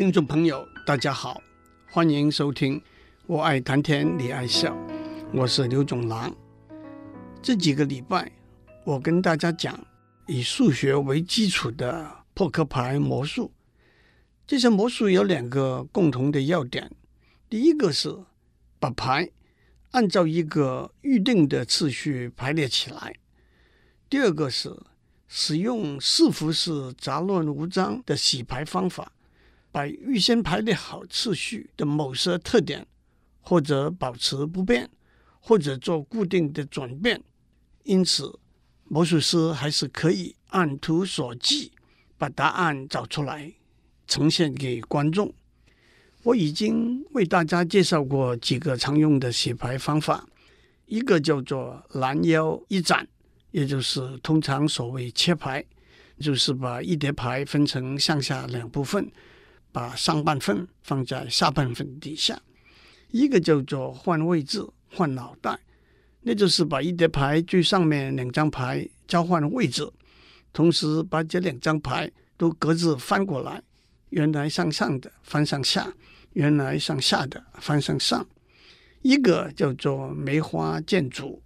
听众朋友，大家好，欢迎收听《我爱谈天你爱笑》，我是刘总郎。这几个礼拜，我跟大家讲以数学为基础的扑克牌魔术。这些魔术有两个共同的要点：第一个是把牌按照一个预定的次序排列起来；第二个是使用似乎是杂乱无章的洗牌方法。把预先排列好次序的某些特点，或者保持不变，或者做固定的转变，因此魔术师还是可以按图索骥，把答案找出来，呈现给观众。我已经为大家介绍过几个常用的洗牌方法，一个叫做拦腰一斩，也就是通常所谓切牌，就是把一叠牌分成上下两部分。把上半份放在下半份底下，一个叫做换位置、换脑袋，那就是把一叠牌最上面两张牌交换位置，同时把这两张牌都各自翻过来，原来向上的翻向下，原来向下的翻向上。一个叫做梅花间竹，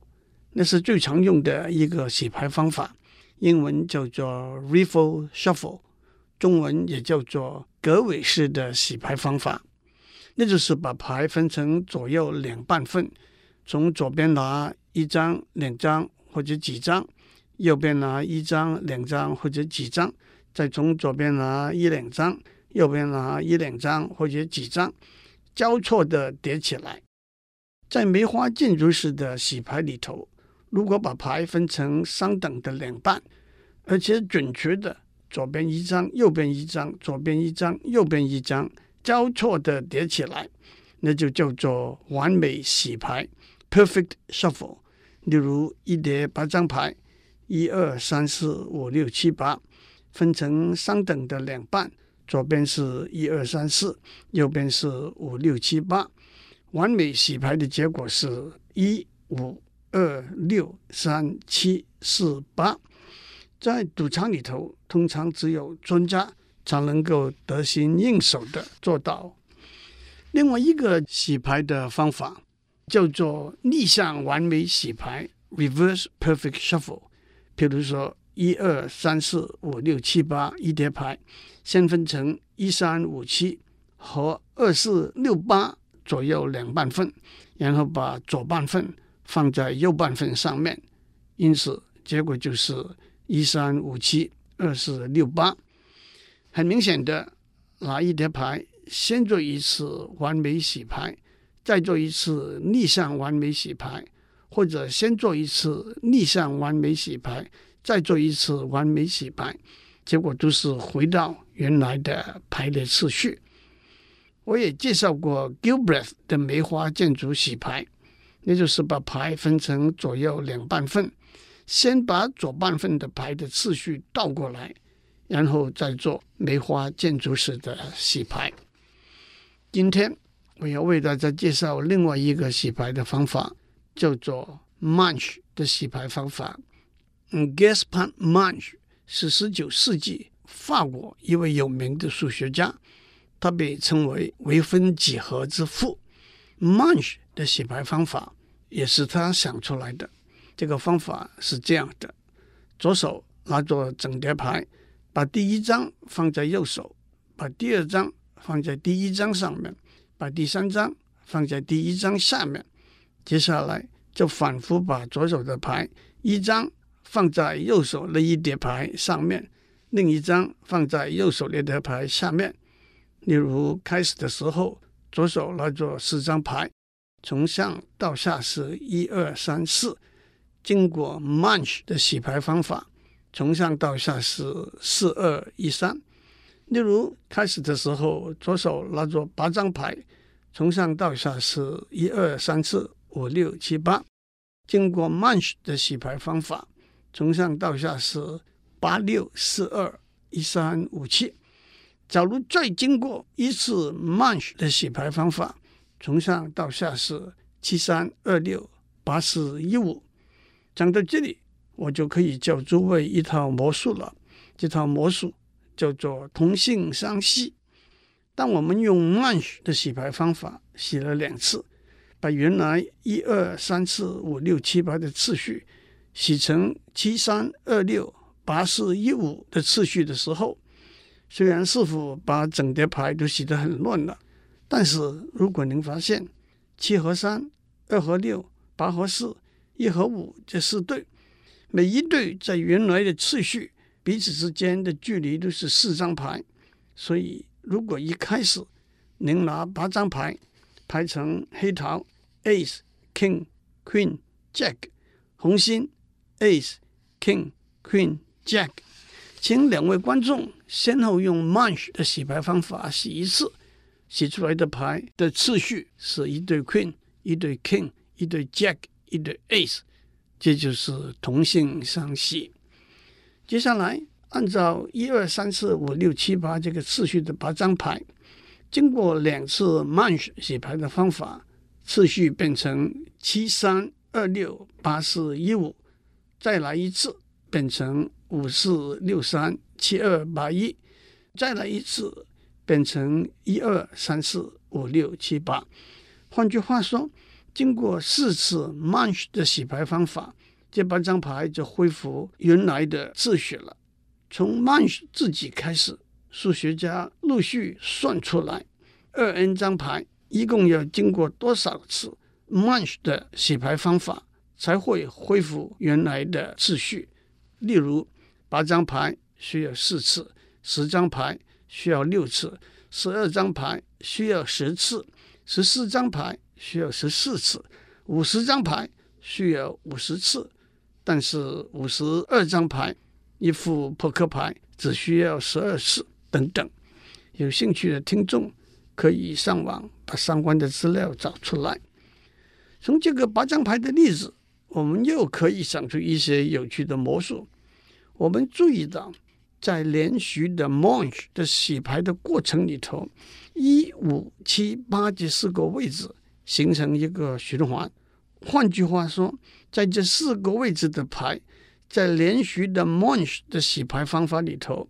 那是最常用的一个洗牌方法，英文叫做 Riffle Shuffle。中文也叫做格尾式的洗牌方法，那就是把牌分成左右两半份，从左边拿一张、两张或者几张，右边拿一张、两张或者几张，再从左边拿一两张，右边拿一两张或者几张，交错的叠起来。在梅花建筑式的洗牌里头，如果把牌分成相等的两半，而且准确的。左边一张，右边一张，左边一张，右边一张，交错的叠起来，那就叫做完美洗牌 （perfect shuffle）。例如一叠八张牌，一二三四五六七八，分成相等的两半，左边是一二三四，右边是五六七八。完美洗牌的结果是一五二六三七四八。在赌场里头，通常只有专家才能够得心应手的做到。另外一个洗牌的方法叫做逆向完美洗牌 （Reverse Perfect Shuffle）。比如说，一二三四五六七八一叠牌，先分成一三五七和二四六八左右两半份，然后把左半份放在右半份上面，因此结果就是。一三五七二四六八，很明显的，拿一叠牌先做一次完美洗牌，再做一次逆向完美洗牌，或者先做一次逆向完美洗牌，再做一次完美洗牌，结果都是回到原来的排列次序。我也介绍过 Gilbreth 的梅花建筑洗牌，那就是把牌分成左右两半份。先把左半份的牌的次序倒过来，然后再做梅花建筑式的洗牌。今天我要为大家介绍另外一个洗牌的方法，叫做 Munch 的洗牌方法。嗯，Gaspard Munch 是十九世纪法国一位有名的数学家，他被称为微分几何之父。Munch 的洗牌方法也是他想出来的。这个方法是这样的：左手拿着整叠牌，把第一张放在右手，把第二张放在第一张上面，把第三张放在第一张下面。接下来就反复把左手的牌一张放在右手那一叠牌上面，另一张放在右手那叠牌下面。例如开始的时候，左手拿着四张牌，从上到下是一二三四。经过 Manche 的洗牌方法，从上到下是四二一三。例如开始的时候，左手拿着八张牌，从上到下是一二三四五六七八。经过 Manche 的洗牌方法，从上到下是八六四二一三五七。假如再经过一次 Manche 的洗牌方法，从上到下是七三二六八四一五。讲到这里，我就可以教诸位一套魔术了。这套魔术叫做同性相吸。当我们用慢洗的洗牌方法洗了两次，把原来一二三四五六七八的次序洗成七三二六八四一五的次序的时候，虽然师傅把整叠牌都洗得很乱了，但是如果您发现七和三、二和六、八和四、一和五这四对，每一对在原来的次序彼此之间的距离都是四张牌，所以。如果一开始您拿八张牌排成黑桃 Ace King Queen Jack，红心 Ace King Queen Jack，请两位观众先后用 Munch 的洗牌方法洗一次，洗出来的牌的次序是一对 Queen，一对 King，一对 Jack，一对 Ace，这就是同性相吸。接下来。按照一二三四五六七八这个次序的八张牌，经过两次 Munch 洗牌的方法，次序变成七三二六八四一五，再来一次变成五四六三七二八一，再来一次变成一二三四五六七八。换句话说，经过四次 Munch 的洗牌方法，这八张牌就恢复原来的秩序了。从 Munch 自己开始，数学家陆续算出来，二 n 张牌一共要经过多少次 Munch 的洗牌方法才会恢复原来的秩序？例如，八张牌需要四次，十张牌需要六次，十二张牌需要十次，十四张牌需要十四次，五十张牌需要五十次，但是五十二张牌。一副扑克牌只需要十二次，等等。有兴趣的听众可以上网把相关的资料找出来。从这个八张牌的例子，我们又可以想出一些有趣的魔术。我们注意到，在连续的 Munch 的洗牌的过程里头，一、五、七、八这四个位置形成一个循环。换句话说，在这四个位置的牌。在连续的 Munch 的洗牌方法里头，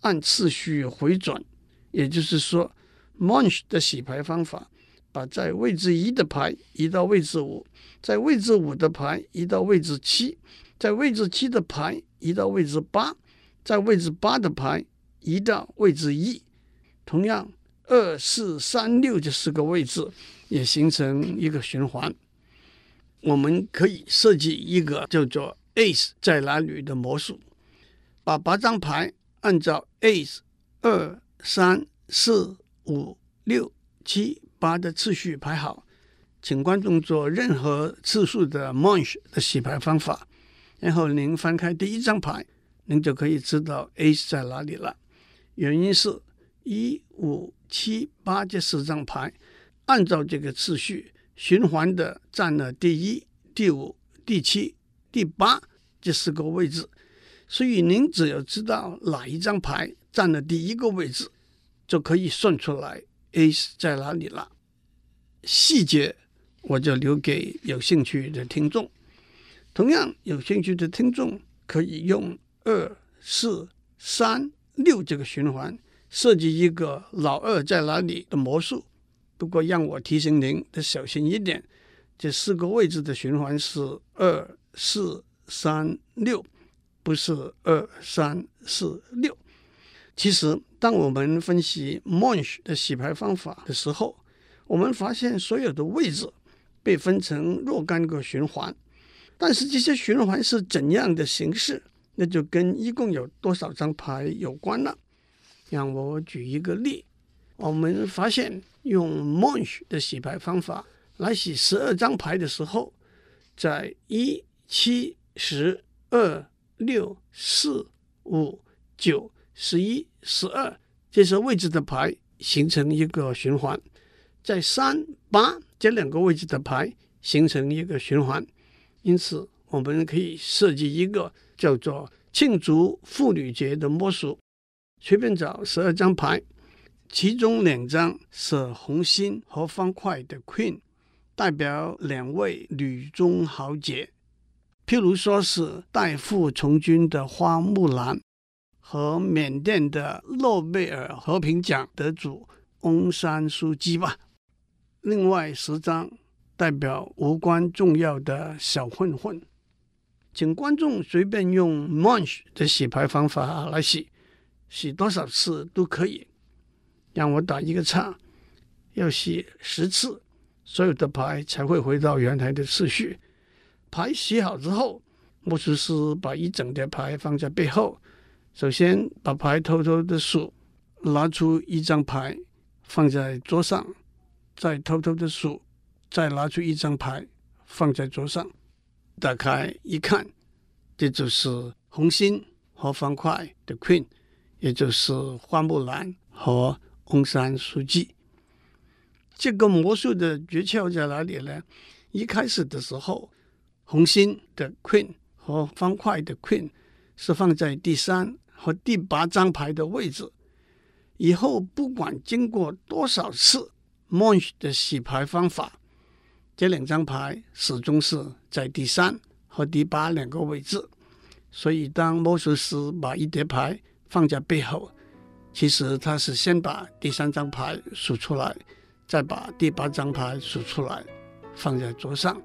按次序回转，也就是说，Munch 的洗牌方法把在位置一的牌移到位置五，在位置五的牌移到位置七，在位置七的牌移到位置八，在位置八的牌移到位置一。同样，二、四、三、六这四个位置也形成一个循环。我们可以设计一个叫做 Ace 在哪里的魔术，把八张牌按照 Ace 二三四五六七八的次序排好，请观众做任何次数的 Munch 的洗牌方法，然后您翻开第一张牌，您就可以知道 Ace 在哪里了。原因是一五七八这四张牌按照这个次序循环的占了第一、第五、第七。第八这四个位置，所以您只要知道哪一张牌占了第一个位置，就可以算出来 Ace 在哪里了。细节我就留给有兴趣的听众。同样有兴趣的听众可以用二四三六这个循环设计一个老二在哪里的魔术。不过让我提醒您得小心一点，这四个位置的循环是二。四三六，不是二三四六。其实，当我们分析 Munch 的洗牌方法的时候，我们发现所有的位置被分成若干个循环，但是这些循环是怎样的形式，那就跟一共有多少张牌有关了。让我举一个例，我们发现用 Munch 的洗牌方法来洗十二张牌的时候，在一。七、十、二、六、四、五、九、十一、十二，这些位置的牌形成一个循环，在三、八这两个位置的牌形成一个循环。因此，我们可以设计一个叫做“庆祝妇女节”的魔术。随便找十二张牌，其中两张是红心和方块的 Queen，代表两位女中豪杰。譬如说是代父从军的花木兰和缅甸的诺贝尔和平奖得主翁山苏姬吧。另外十张代表无关重要的小混混，请观众随便用 Munch 的洗牌方法来洗，洗多少次都可以。让我打一个叉，要洗十次，所有的牌才会回到原来的次序。牌洗好之后，魔术师把一整叠牌放在背后，首先把牌偷偷的数，拿出一张牌放在桌上，再偷偷的数，再拿出一张牌放在桌上，打开一看，这就是红心和方块的 Queen，也就是花木兰和翁山书记。这个魔术的诀窍在哪里呢？一开始的时候。红心的 Queen 和方块的 Queen 是放在第三和第八张牌的位置。以后不管经过多少次 Munch 的洗牌方法，这两张牌始终是在第三和第八两个位置。所以，当魔术师把一叠牌放在背后，其实他是先把第三张牌数出来，再把第八张牌数出来，放在桌上。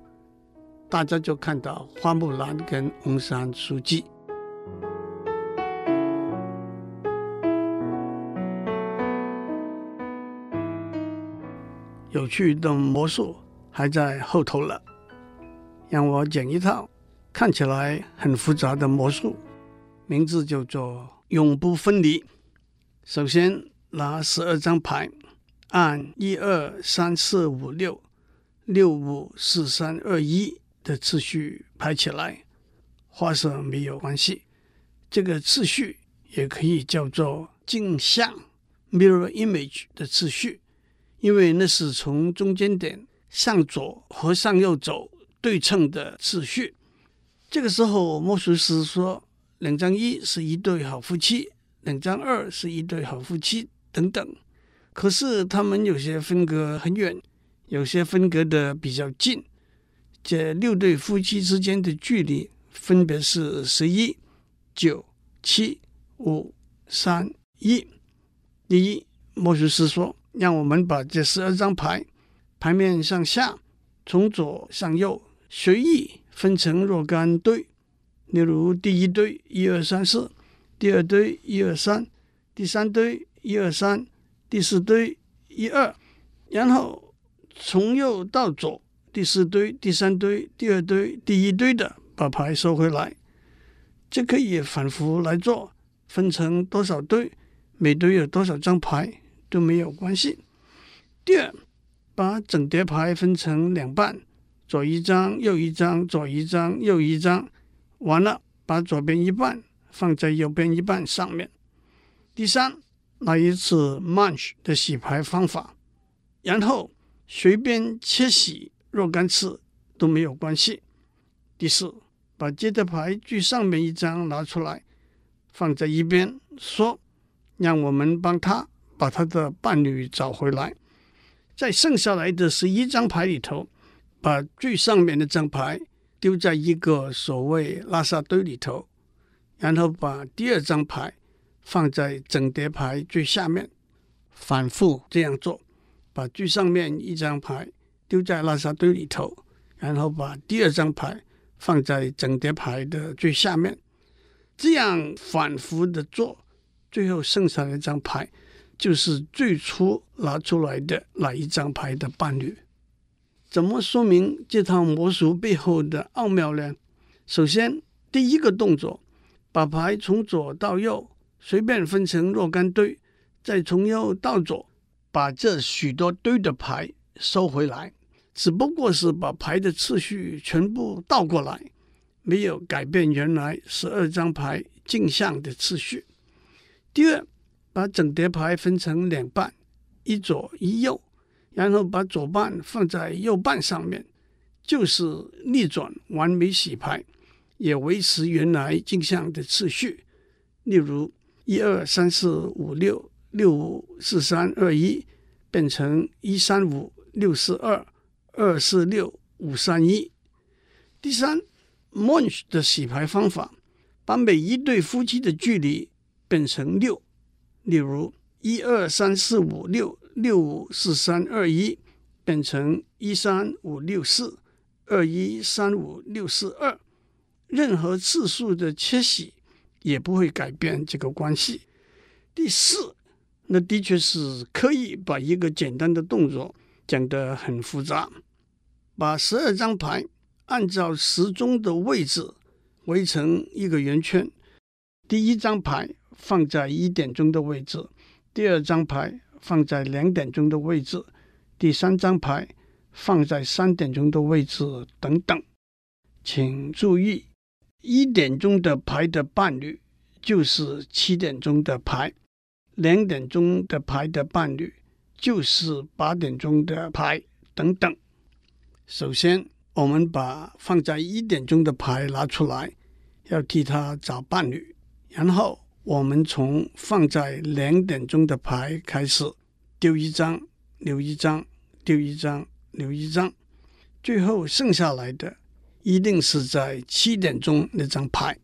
大家就看到花木兰跟翁山书记。有趣的魔术还在后头了，让我讲一套看起来很复杂的魔术，名字叫做永不分离。首先拿十二张牌，按一二三四五六六五四三二一。的次序排起来，花色没有关系。这个次序也可以叫做镜像 （mirror image） 的次序，因为那是从中间点向左和向右走对称的次序。这个时候，魔术师说：“两张一是一对好夫妻，两张二是一对好夫妻，等等。”可是他们有些分隔很远，有些分隔的比较近。这六对夫妻之间的距离分别是十一、九、七、五、三、一。第一，魔术师说：“让我们把这十二张牌牌面向下，从左向右随意分成若干堆。例如，第一堆一二三四，第二堆一二三，第三堆一二三，第四堆一二，然后从右到左。”第四堆、第三堆、第二堆、第一堆的把牌收回来，这可以反复来做，分成多少堆，每堆有多少张牌都没有关系。第二，把整叠牌分成两半，左一张，右一张，左一张，右一张，完了，把左边一半放在右边一半上面。第三，来一次 Munch 的洗牌方法，然后随便切洗。若干次都没有关系。第四，把接的牌最上面一张拿出来，放在一边，说：“让我们帮他把他的伴侣找回来。”在剩下来的十一张牌里头，把最上面的张牌丢在一个所谓垃圾堆里头，然后把第二张牌放在整叠牌最下面，反复这样做，把最上面一张牌。丢在垃圾堆里头，然后把第二张牌放在整叠牌的最下面，这样反复的做，最后剩下的一张牌就是最初拿出来的那一张牌的伴侣。怎么说明这套魔术背后的奥妙呢？首先，第一个动作，把牌从左到右随便分成若干堆，再从右到左把这许多堆的牌收回来。只不过是把牌的次序全部倒过来，没有改变原来十二张牌镜像的次序。第二，把整叠牌分成两半，一左一右，然后把左半放在右半上面，就是逆转完美洗牌，也维持原来镜像的次序。例如，一二三四五六六五四三二一变成一三五六四二。二四六五三一。第三，Munch 的洗牌方法，把每一对夫妻的距离变成六。例如，一二三四五六六五四三二一变成一三五六四二一三五六四二，任何次数的缺席也不会改变这个关系。第四，那的确是刻意把一个简单的动作讲得很复杂，把十二张牌按照时钟的位置围成一个圆圈。第一张牌放在一点钟的位置，第二张牌放在两点钟的位置，第三张牌放在三点钟的位置，等等。请注意，一点钟的牌的伴侣就是七点钟的牌。两点钟的牌的伴侣就是八点钟的牌，等等。首先，我们把放在一点钟的牌拿出来，要替他找伴侣。然后，我们从放在两点钟的牌开始，丢一张，留一张，丢一张，留一张，最后剩下来的一定是在七点钟那张牌，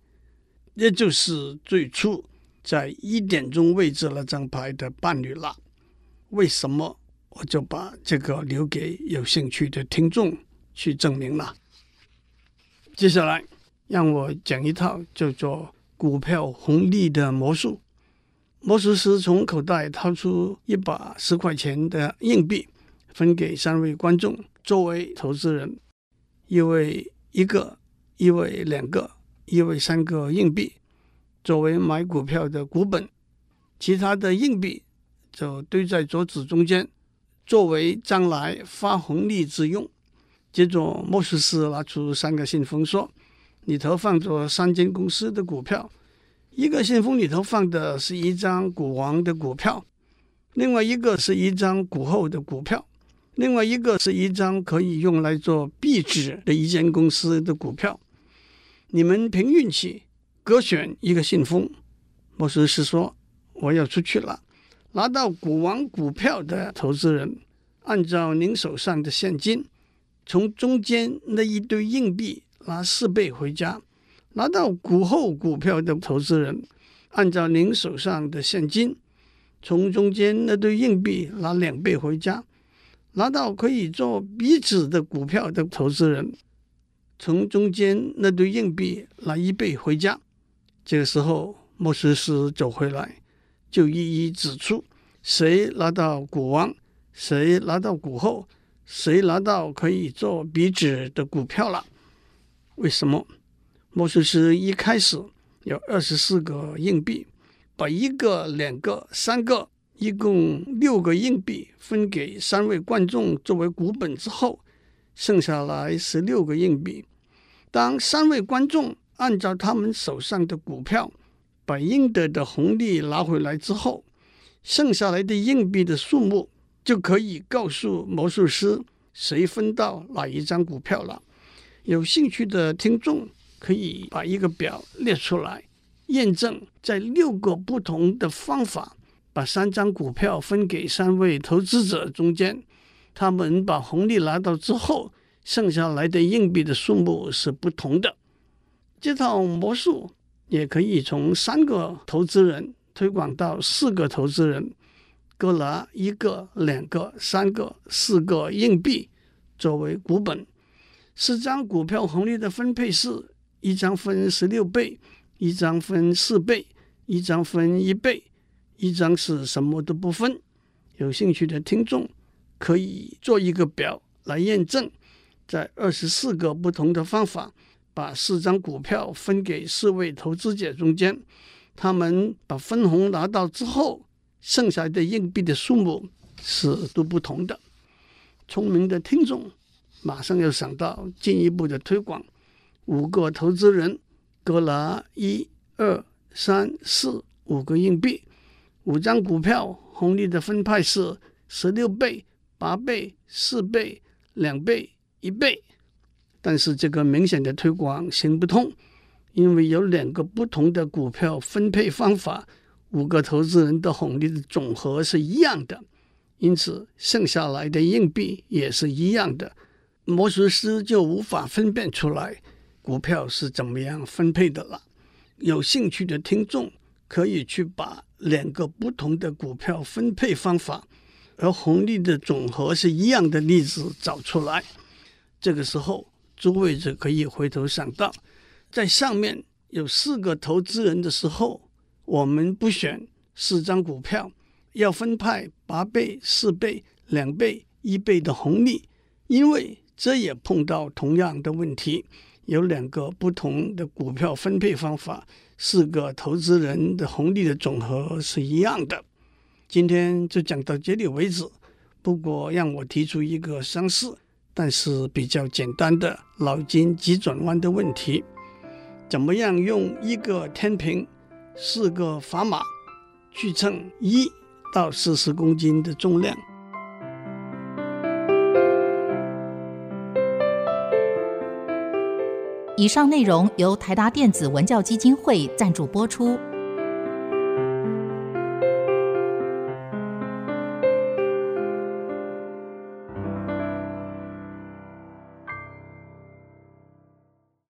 也就是最初。在一点钟位置那张牌的伴侣了，为什么我就把这个留给有兴趣的听众去证明了？接下来让我讲一套叫做股票红利的魔术。魔术师从口袋掏出一把十块钱的硬币，分给三位观众作为投资人，一位一个，一位两个，一位三个硬币。作为买股票的股本，其他的硬币就堆在桌子中间，作为将来发红利之用。接着，莫术师拿出三个信封，说：“里头放着三间公司的股票，一个信封里头放的是一张股王的股票，另外一个是一张股后的股票，另外一个是一张可以用来做壁纸的一间公司的股票。你们凭运气。”各选一个信封，魔术师说：“我要出去了。”拿到股王股票的投资人，按照您手上的现金，从中间那一堆硬币拿四倍回家；拿到股后股票的投资人，按照您手上的现金，从中间那堆硬币拿两倍回家；拿到可以做壁纸的股票的投资人，从中间那堆硬币拿一倍回家。这个时候，魔术师走回来，就一一指出谁拿到股王，谁拿到股后，谁拿到可以做壁纸的股票了。为什么？魔术师一开始有二十四个硬币，把一个、两个、三个，一共六个硬币分给三位观众作为股本之后，剩下来十六个硬币。当三位观众按照他们手上的股票，把应得的红利拿回来之后，剩下来的硬币的数目就可以告诉魔术师谁分到哪一张股票了。有兴趣的听众可以把一个表列出来，验证在六个不同的方法把三张股票分给三位投资者中间，他们把红利拿到之后，剩下来的硬币的数目是不同的。这套魔术也可以从三个投资人推广到四个投资人，各拿一个、两个、三个、四个硬币作为股本。四张股票红利的分配是：一张分十六倍，一张分四倍，一张分一倍，一张是什么都不分。有兴趣的听众可以做一个表来验证，在二十四个不同的方法。把四张股票分给四位投资者中间，他们把分红拿到之后，剩下的硬币的数目是都不同的。聪明的听众马上要想到进一步的推广：五个投资人各拿一、二、三、四五个硬币，五张股票红利的分派是十六倍、八倍、四倍、两倍、一倍。但是这个明显的推广行不通，因为有两个不同的股票分配方法，五个投资人的红利的总和是一样的，因此剩下来的硬币也是一样的，魔术师就无法分辨出来股票是怎么样分配的了。有兴趣的听众可以去把两个不同的股票分配方法而红利的总和是一样的例子找出来。这个时候，诸位就可以回头想到，在上面有四个投资人的时候，我们不选四张股票，要分派八倍、四倍、两倍、一倍的红利，因为这也碰到同样的问题，有两个不同的股票分配方法，四个投资人的红利的总和是一样的。今天就讲到这里为止。不过，让我提出一个相似但是比较简单的脑筋急转弯的问题：怎么样用一个天平、四个砝码去称一到四十公斤的重量？以上内容由台达电子文教基金会赞助播出。